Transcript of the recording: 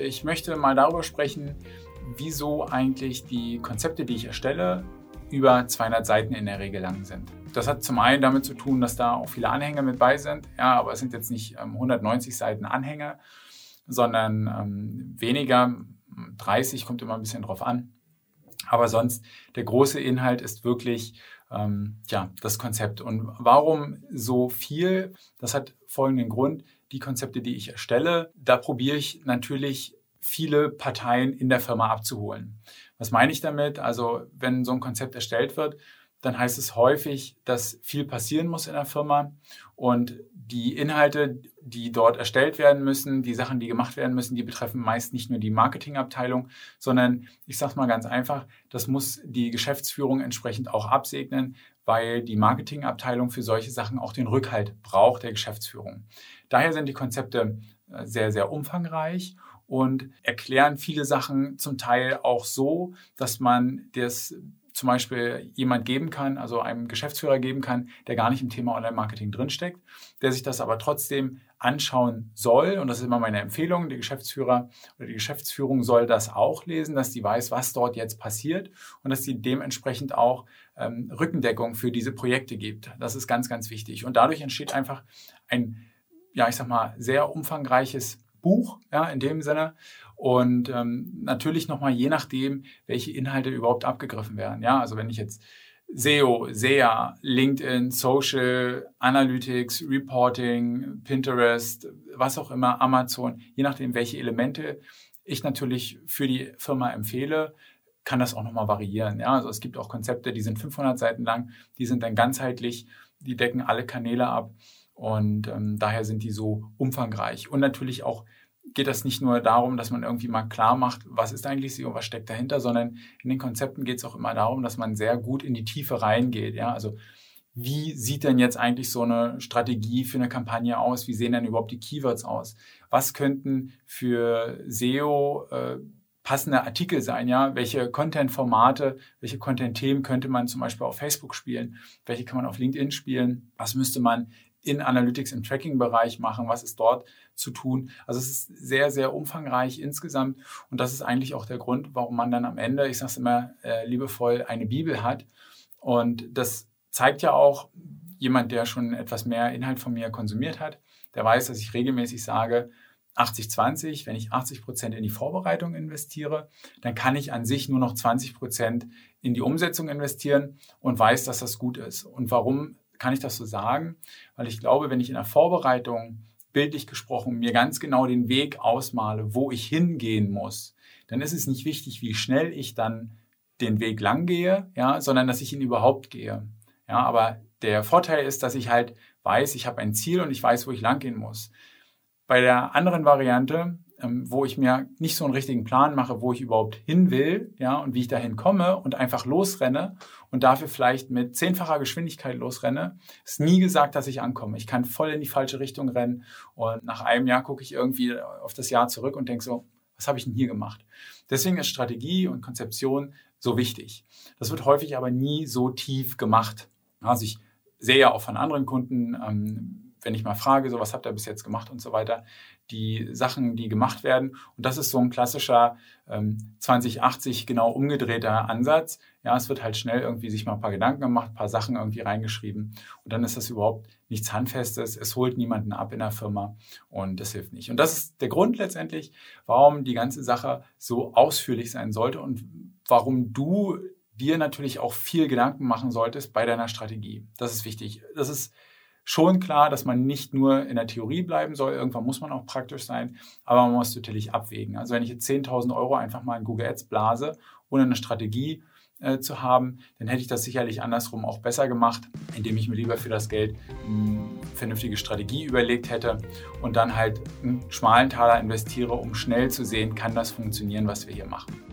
Ich möchte mal darüber sprechen, wieso eigentlich die Konzepte, die ich erstelle, über 200 Seiten in der Regel lang sind. Das hat zum einen damit zu tun, dass da auch viele Anhänge mit bei sind. Ja, aber es sind jetzt nicht ähm, 190 Seiten Anhänge, sondern ähm, weniger. 30 kommt immer ein bisschen drauf an. Aber sonst, der große Inhalt ist wirklich ähm, ja, das Konzept. Und warum so viel? Das hat folgenden Grund. Die Konzepte, die ich erstelle, da probiere ich natürlich viele Parteien in der Firma abzuholen. Was meine ich damit? Also wenn so ein Konzept erstellt wird, dann heißt es häufig, dass viel passieren muss in der Firma und die Inhalte, die dort erstellt werden müssen, die Sachen, die gemacht werden müssen, die betreffen meist nicht nur die Marketingabteilung, sondern ich sage mal ganz einfach, das muss die Geschäftsführung entsprechend auch absegnen, weil die Marketingabteilung für solche Sachen auch den Rückhalt braucht der Geschäftsführung. Daher sind die Konzepte äh, sehr, sehr umfangreich und erklären viele Sachen zum Teil auch so, dass man das zum Beispiel jemand geben kann, also einem Geschäftsführer geben kann, der gar nicht im Thema Online-Marketing drinsteckt, der sich das aber trotzdem anschauen soll. Und das ist immer meine Empfehlung. Der Geschäftsführer oder die Geschäftsführung soll das auch lesen, dass die weiß, was dort jetzt passiert und dass sie dementsprechend auch ähm, Rückendeckung für diese Projekte gibt. Das ist ganz, ganz wichtig. Und dadurch entsteht einfach ein, ja, ich sag mal, sehr umfangreiches Buch, ja, in dem Sinne. Und ähm, natürlich nochmal je nachdem, welche Inhalte überhaupt abgegriffen werden. Ja, also wenn ich jetzt SEO, SEA, LinkedIn, Social, Analytics, Reporting, Pinterest, was auch immer, Amazon, je nachdem, welche Elemente ich natürlich für die Firma empfehle, kann das auch nochmal variieren. Ja, also es gibt auch Konzepte, die sind 500 Seiten lang, die sind dann ganzheitlich, die decken alle Kanäle ab. Und ähm, daher sind die so umfangreich. Und natürlich auch geht das nicht nur darum, dass man irgendwie mal klar macht, was ist eigentlich SEO, was steckt dahinter, sondern in den Konzepten geht es auch immer darum, dass man sehr gut in die Tiefe reingeht. Ja? Also wie sieht denn jetzt eigentlich so eine Strategie für eine Kampagne aus? Wie sehen denn überhaupt die Keywords aus? Was könnten für SEO äh, passende Artikel sein? Ja, welche Content-Formate, welche Content-Themen könnte man zum Beispiel auf Facebook spielen? Welche kann man auf LinkedIn spielen? Was müsste man in Analytics im Tracking-Bereich machen, was ist dort zu tun. Also es ist sehr, sehr umfangreich insgesamt und das ist eigentlich auch der Grund, warum man dann am Ende, ich sage es immer äh, liebevoll, eine Bibel hat. Und das zeigt ja auch jemand, der schon etwas mehr Inhalt von mir konsumiert hat, der weiß, dass ich regelmäßig sage, 80-20, wenn ich 80 Prozent in die Vorbereitung investiere, dann kann ich an sich nur noch 20 Prozent in die Umsetzung investieren und weiß, dass das gut ist. Und warum kann ich das so sagen? Weil ich glaube, wenn ich in der Vorbereitung bildlich gesprochen mir ganz genau den Weg ausmale, wo ich hingehen muss, dann ist es nicht wichtig, wie schnell ich dann den Weg lang gehe, ja, sondern dass ich ihn überhaupt gehe. Ja, aber der Vorteil ist, dass ich halt weiß, ich habe ein Ziel und ich weiß, wo ich lang gehen muss. Bei der anderen Variante ähm, wo ich mir nicht so einen richtigen Plan mache, wo ich überhaupt hin will, ja, und wie ich dahin komme und einfach losrenne und dafür vielleicht mit zehnfacher Geschwindigkeit losrenne, ist nie gesagt, dass ich ankomme. Ich kann voll in die falsche Richtung rennen und nach einem Jahr gucke ich irgendwie auf das Jahr zurück und denke so, was habe ich denn hier gemacht? Deswegen ist Strategie und Konzeption so wichtig. Das wird häufig aber nie so tief gemacht. Also ich sehe ja auch von anderen Kunden, ähm, wenn ich mal frage, so was habt ihr bis jetzt gemacht und so weiter, die Sachen, die gemacht werden. Und das ist so ein klassischer ähm, 2080 genau umgedrehter Ansatz. Ja, es wird halt schnell irgendwie sich mal ein paar Gedanken gemacht, ein paar Sachen irgendwie reingeschrieben und dann ist das überhaupt nichts Handfestes. Es holt niemanden ab in der Firma und das hilft nicht. Und das ist der Grund letztendlich, warum die ganze Sache so ausführlich sein sollte und warum du dir natürlich auch viel Gedanken machen solltest bei deiner Strategie. Das ist wichtig. Das ist schon klar, dass man nicht nur in der Theorie bleiben soll. Irgendwann muss man auch praktisch sein, aber man muss natürlich abwägen. Also wenn ich jetzt 10.000 Euro einfach mal in Google Ads blase, ohne eine Strategie äh, zu haben, dann hätte ich das sicherlich andersrum auch besser gemacht, indem ich mir lieber für das Geld eine vernünftige Strategie überlegt hätte und dann halt einen schmalen Taler investiere, um schnell zu sehen, kann das funktionieren, was wir hier machen.